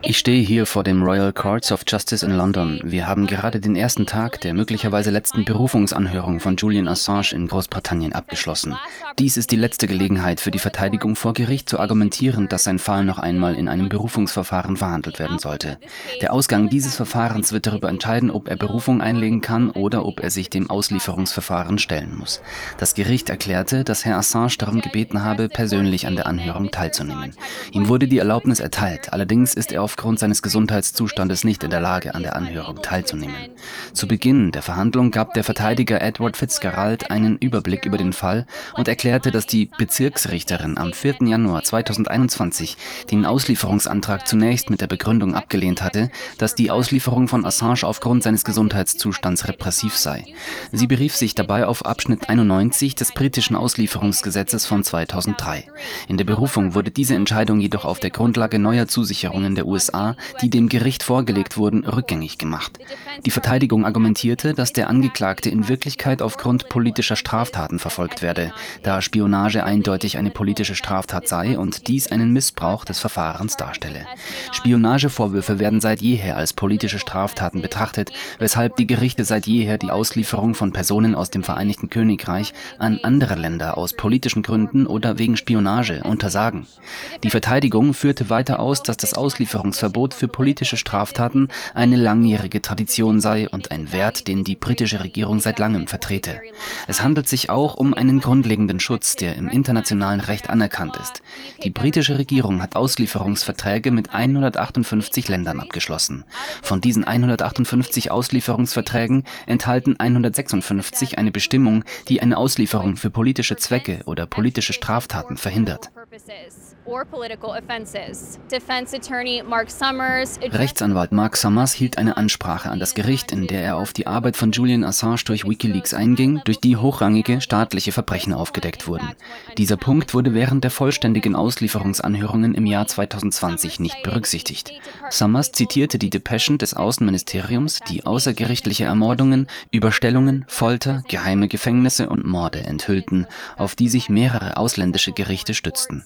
Ich stehe hier vor dem Royal Courts of Justice in London. Wir haben gerade den ersten Tag der möglicherweise letzten Berufungsanhörung von Julian Assange in Großbritannien abgeschlossen. Dies ist die letzte Gelegenheit für die Verteidigung vor Gericht zu argumentieren, dass sein Fall noch einmal in einem Berufungsverfahren verhandelt werden sollte. Der Ausgang dieses Verfahrens wird darüber entscheiden, ob er Berufung einlegen kann oder ob er sich dem Auslieferungsverfahren stellen muss. Das Gericht erklärte, dass Herr Assange darum gebeten habe, persönlich an der Anhörung teilzunehmen. Ihm wurde die Erlaubnis erteilt, allerdings ist er aufgrund seines Gesundheitszustandes nicht in der Lage, an der Anhörung teilzunehmen. Zu Beginn der Verhandlung gab der Verteidiger Edward Fitzgerald einen Überblick über den Fall und erklärte, dass die Bezirksrichterin am 4. Januar 2021 den Auslieferungsantrag zunächst mit der Begründung abgelehnt hatte, dass die Auslieferung von Assange aufgrund seines Gesundheitszustands repressiv sei. Sie berief sich dabei auf Abschnitt 91 des britischen Auslieferungsgesetzes von 2003. In der Berufung wurde diese Entscheidung jedoch auf der Grundlage neuer Zusicherungen der USA, die dem Gericht vorgelegt wurden, rückgängig gemacht. Die Verteidigung argumentierte, dass der Angeklagte in Wirklichkeit aufgrund politischer Straftaten verfolgt werde, da Spionage eindeutig eine politische Straftat sei und dies einen Missbrauch des Verfahrens darstelle. Spionagevorwürfe werden seit jeher als politische Straftaten betrachtet, weshalb die Gerichte seit jeher die Auslieferung von Personen aus dem Vereinigten Königreich an andere Länder aus politischen Gründen oder wegen Spionage untersagen. Die Verteidigung führte weiter aus, dass das Auslieferungsverbot für politische Straftaten eine langjährige Tradition sei und ein Wert, den die britische Regierung seit langem vertrete. Es handelt sich auch um einen grundlegenden Schutz, der im internationalen Recht anerkannt ist. Die britische Regierung hat Auslieferungsverträge mit 158 Ländern abgeschlossen. Von diesen 158 Auslieferungsverträgen enthalten 156 eine Bestimmung, die eine Auslieferung für politische Zwecke oder politische Straftaten verhindert. Rechtsanwalt Mark Summers hielt eine Ansprache an das Gericht, in der er auf die Arbeit von Julian Assange durch Wikileaks einging, durch die hochrangige staatliche Verbrechen aufgedeckt wurden. Dieser Punkt wurde während der vollständigen Auslieferungsanhörungen im Jahr 2020 nicht berücksichtigt. Summers zitierte die Depeschen des Außenministeriums, die außergerichtliche Ermordungen, Überstellungen, Folter, geheime Gefängnisse und Morde enthüllten, auf die sich mehrere ausländische Gerichte stützten.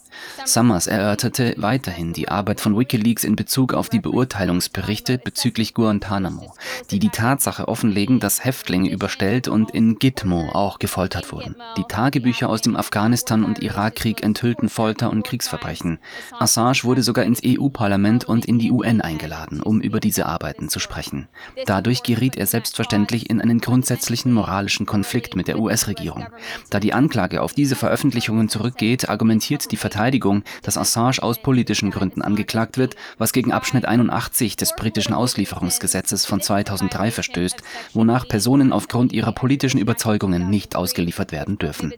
Summers erörterte weiterhin die Arbeit von Wikileaks in Bezug auf die Beurteilungsberichte bezüglich Guantanamo, die die Tatsache offenlegen, dass Häftlinge überstellt und in Gitmo auch gefoltert wurden. Die Tagebücher aus dem Afghanistan- und Irakkrieg enthüllten Folter und Kriegsverbrechen. Assange wurde sogar ins EU-Parlament und in die UN eingeladen, um über diese Arbeiten zu sprechen. Dadurch geriet er selbstverständlich in einen grundsätzlichen moralischen Konflikt mit der US-Regierung. Da die Anklage auf diese Veröffentlichungen zurückgeht, argumentiert die Verteidigung, dass Assange aus politischen Gründen angeklagt wird, was gegen Abschnitt 81 des britischen Auslieferungsgesetzes von 2003 verstößt, wonach Personen aufgrund ihrer politischen Überzeugungen nicht ausgeliefert werden dürfen.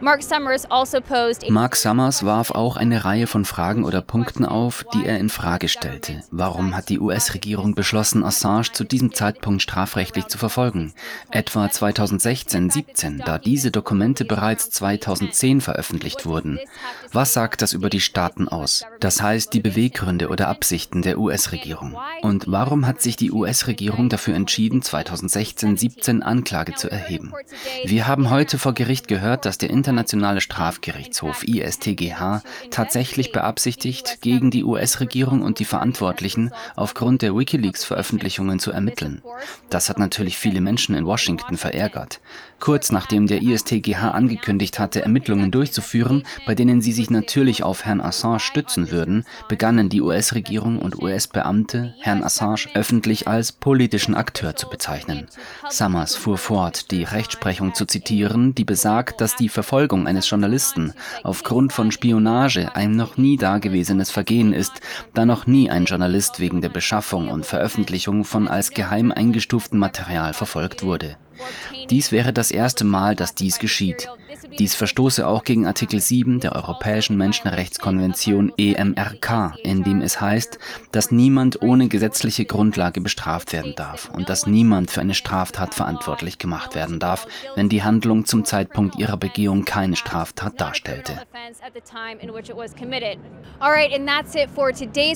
Mark Summers also warf auch eine Reihe von Fragen oder Punkten auf, die er in Frage stellte. Warum hat die US-Regierung beschlossen, Assange zu diesem Zeitpunkt strafrechtlich zu verfolgen? Etwa 2016-17, da diese Dokumente bereits 2010 veröffentlicht wurden. Was sagt das über die Staaten aus? Das heißt, die Beweggründe oder Absichten der US-Regierung. Und warum hat sich die US-Regierung dafür entschieden, 2016-17 Anklage zu erheben? Wir haben heute vor Gericht gehört, dass der Internationale Strafgerichtshof ISTGH tatsächlich beabsichtigt, gegen die US-Regierung und die Verantwortlichen aufgrund der Wikileaks-Veröffentlichungen zu ermitteln. Das hat natürlich viele Menschen in Washington verärgert. Kurz nachdem der ISTGH angekündigt hatte, Ermittlungen durchzuführen, bei denen sie sich natürlich auf Herrn Assange stützen würden, begannen die US-Regierung und US-Beamte, Herrn Assange öffentlich als politischen Akteur zu bezeichnen. Summers fuhr fort, die Rechtsprechung zu zitieren, die besagt, dass die Verfolgung eines Journalisten aufgrund von Spionage ein noch nie dagewesenes Vergehen ist, da noch nie ein Journalist wegen der Beschaffung und Veröffentlichung von als geheim eingestuftem Material verfolgt wurde. Dies wäre das erste Mal, dass dies geschieht. Dies verstoße auch gegen Artikel 7 der Europäischen Menschenrechtskonvention EMRK, in dem es heißt, dass niemand ohne gesetzliche Grundlage bestraft werden darf und dass niemand für eine Straftat verantwortlich gemacht werden darf, wenn die Handlung zum Zeitpunkt ihrer Begehung keine Straftat darstellte.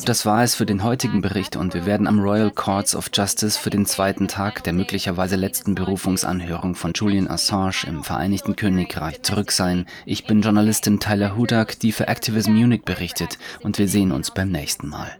Das war es für den heutigen Bericht und wir werden am Royal Courts of Justice für den zweiten Tag der möglicherweise letzten Berufungsanhörung von Julian Assange im Vereinigten Königreich zurück sein. Ich bin Journalistin Tyler Hudak, die für Activism Munich berichtet und wir sehen uns beim nächsten Mal.